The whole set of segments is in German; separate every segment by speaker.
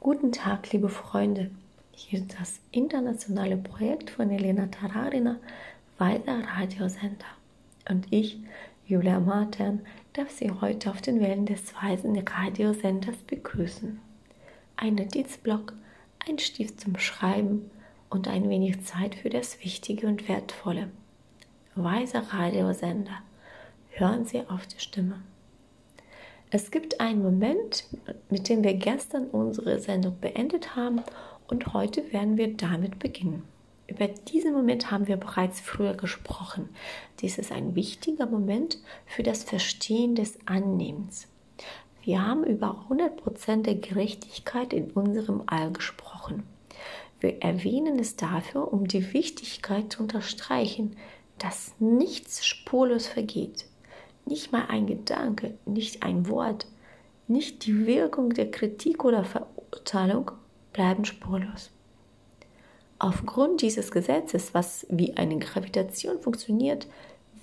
Speaker 1: Guten Tag, liebe Freunde. Hier ist das internationale Projekt von Elena Tararina, Weiser Radiosender. Und ich, Julia Martin, darf Sie heute auf den Wellen des Weisen Radiosenders begrüßen. Ein Notizblock, ein Stift zum Schreiben und ein wenig Zeit für das Wichtige und Wertvolle. Weiser Radiosender. Hören Sie auf die Stimme. Es gibt einen Moment, mit dem wir gestern unsere Sendung beendet haben und heute werden wir damit beginnen. Über diesen Moment haben wir bereits früher gesprochen. Dies ist ein wichtiger Moment für das Verstehen des Annehmens. Wir haben über 100% der Gerechtigkeit in unserem All gesprochen. Wir erwähnen es dafür, um die Wichtigkeit zu unterstreichen, dass nichts spurlos vergeht. Nicht mal ein Gedanke, nicht ein Wort, nicht die Wirkung der Kritik oder Verurteilung bleiben spurlos. Aufgrund dieses Gesetzes, was wie eine Gravitation funktioniert,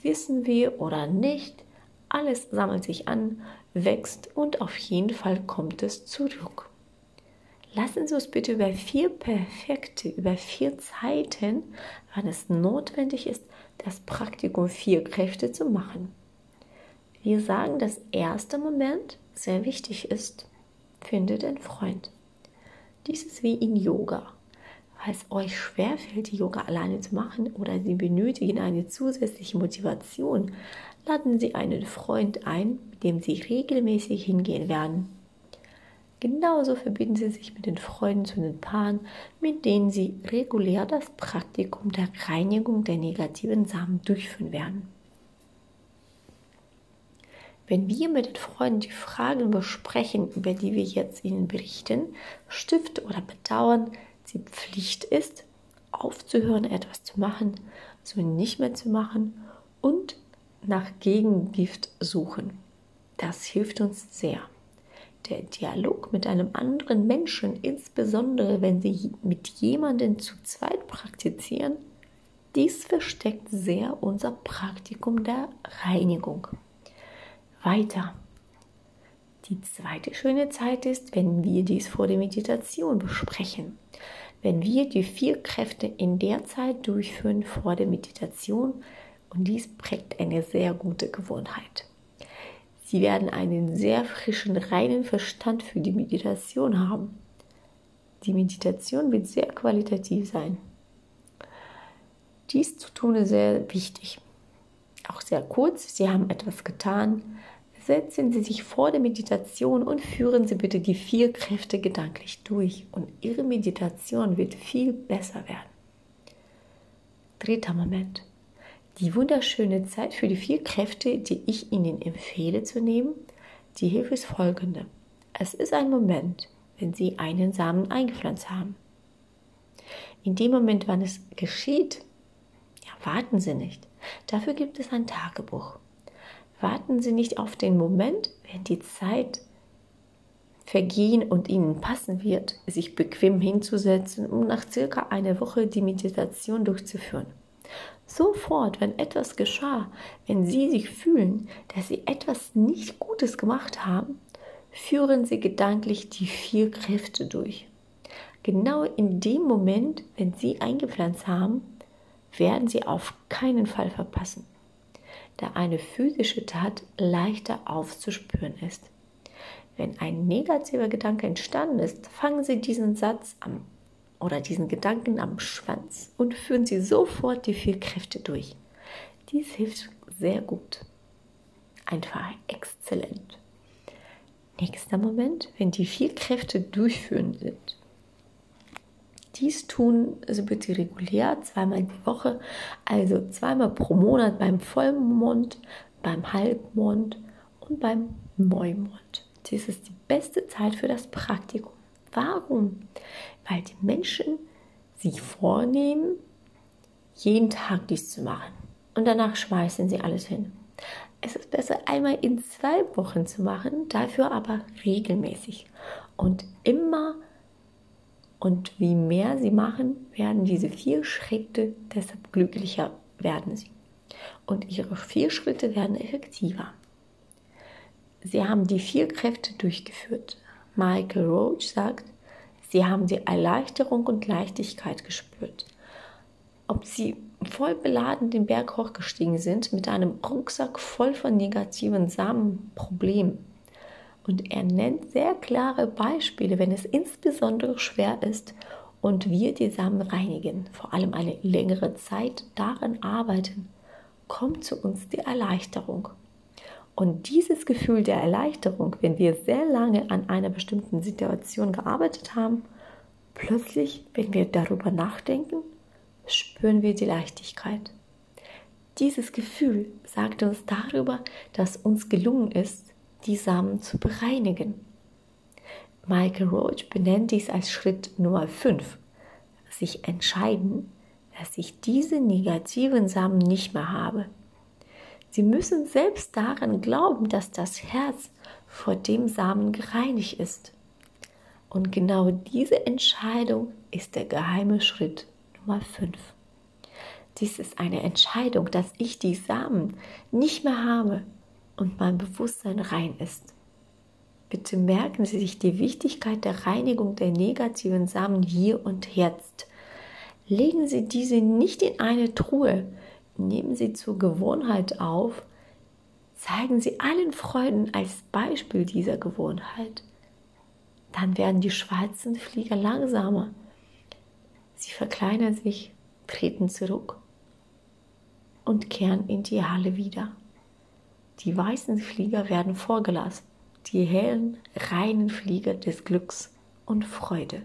Speaker 1: wissen wir oder nicht, alles sammelt sich an, wächst und auf jeden Fall kommt es zurück. Lassen Sie uns bitte über vier perfekte, über vier Zeiten, wann es notwendig ist, das Praktikum vier Kräfte zu machen. Wir sagen, dass erster Moment sehr wichtig ist. Finde den Freund. Dies ist wie in Yoga. Falls euch schwerfällt, Yoga alleine zu machen oder Sie benötigen eine zusätzliche Motivation, laden Sie einen Freund ein, mit dem Sie regelmäßig hingehen werden. Genauso verbinden Sie sich mit den Freunden zu den Paaren, mit denen Sie regulär das Praktikum der Reinigung der negativen Samen durchführen werden. Wenn wir mit den Freunden die Fragen besprechen, über die wir jetzt Ihnen berichten, Stift oder bedauern, sie Pflicht ist, aufzuhören, etwas zu machen, so nicht mehr zu machen und nach Gegengift suchen. Das hilft uns sehr. Der Dialog mit einem anderen Menschen, insbesondere wenn Sie mit jemandem zu zweit praktizieren, dies versteckt sehr unser Praktikum der Reinigung weiter. Die zweite schöne Zeit ist, wenn wir dies vor der Meditation besprechen. Wenn wir die vier Kräfte in der Zeit durchführen vor der Meditation und dies prägt eine sehr gute Gewohnheit. Sie werden einen sehr frischen, reinen Verstand für die Meditation haben. Die Meditation wird sehr qualitativ sein. Dies zu tun ist sehr wichtig. Auch sehr kurz. Sie haben etwas getan, Setzen Sie sich vor der Meditation und führen Sie bitte die vier Kräfte gedanklich durch und Ihre Meditation wird viel besser werden. Dritter Moment. Die wunderschöne Zeit für die vier Kräfte, die ich Ihnen empfehle zu nehmen, die Hilfe ist folgende. Es ist ein Moment, wenn Sie einen Samen eingepflanzt haben. In dem Moment, wann es geschieht, ja, warten Sie nicht. Dafür gibt es ein Tagebuch. Warten Sie nicht auf den Moment, wenn die Zeit vergehen und Ihnen passen wird, sich bequem hinzusetzen, um nach circa einer Woche die Meditation durchzuführen. Sofort, wenn etwas geschah, wenn Sie sich fühlen, dass Sie etwas nicht Gutes gemacht haben, führen Sie gedanklich die vier Kräfte durch. Genau in dem Moment, wenn Sie eingepflanzt haben, werden Sie auf keinen Fall verpassen da eine physische Tat leichter aufzuspüren ist. Wenn ein negativer Gedanke entstanden ist, fangen Sie diesen Satz am oder diesen Gedanken am Schwanz und führen Sie sofort die vier Kräfte durch. Dies hilft sehr gut. Einfach exzellent. Nächster Moment, wenn die vier Kräfte durchführen sind, dies tun Sie bitte regulär, zweimal die Woche, also zweimal pro Monat beim Vollmond, beim Halbmond und beim Neumond. Dies ist die beste Zeit für das Praktikum. Warum? Weil die Menschen sich vornehmen, jeden Tag dies zu machen. Und danach schmeißen sie alles hin. Es ist besser, einmal in zwei Wochen zu machen, dafür aber regelmäßig. Und immer und wie mehr sie machen, werden diese vier Schritte, deshalb glücklicher werden sie. Und ihre vier Schritte werden effektiver. Sie haben die vier Kräfte durchgeführt. Michael Roach sagt, Sie haben die Erleichterung und Leichtigkeit gespürt. Ob sie voll beladen den Berg hochgestiegen sind mit einem Rucksack voll von negativen Samenproblemen. Und er nennt sehr klare Beispiele, wenn es insbesondere schwer ist und wir die Samen reinigen, vor allem eine längere Zeit daran arbeiten, kommt zu uns die Erleichterung. Und dieses Gefühl der Erleichterung, wenn wir sehr lange an einer bestimmten Situation gearbeitet haben, plötzlich, wenn wir darüber nachdenken, spüren wir die Leichtigkeit. Dieses Gefühl sagt uns darüber, dass uns gelungen ist, die Samen zu bereinigen. Michael Roach benennt dies als Schritt Nummer 5. Sich entscheiden, dass ich diese negativen Samen nicht mehr habe. Sie müssen selbst daran glauben, dass das Herz vor dem Samen gereinigt ist. Und genau diese Entscheidung ist der geheime Schritt Nummer 5. Dies ist eine Entscheidung, dass ich die Samen nicht mehr habe und mein Bewusstsein rein ist. Bitte merken Sie sich die Wichtigkeit der Reinigung der negativen Samen hier und jetzt. Legen Sie diese nicht in eine Truhe, nehmen Sie zur Gewohnheit auf, zeigen Sie allen Freuden als Beispiel dieser Gewohnheit. Dann werden die schwarzen Flieger langsamer. Sie verkleinern sich, treten zurück und kehren in die Halle wieder. Die weißen Flieger werden vorgelassen, die hellen, reinen Flieger des Glücks und Freude.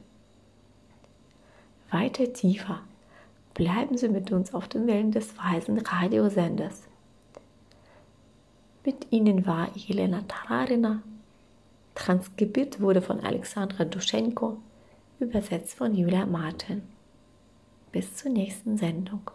Speaker 1: Weiter tiefer bleiben Sie mit uns auf den Wellen des weisen Radiosenders. Mit Ihnen war Jelena Tararina. Transkribiert wurde von Alexandra Duschenko, übersetzt von Julia Martin. Bis zur nächsten Sendung.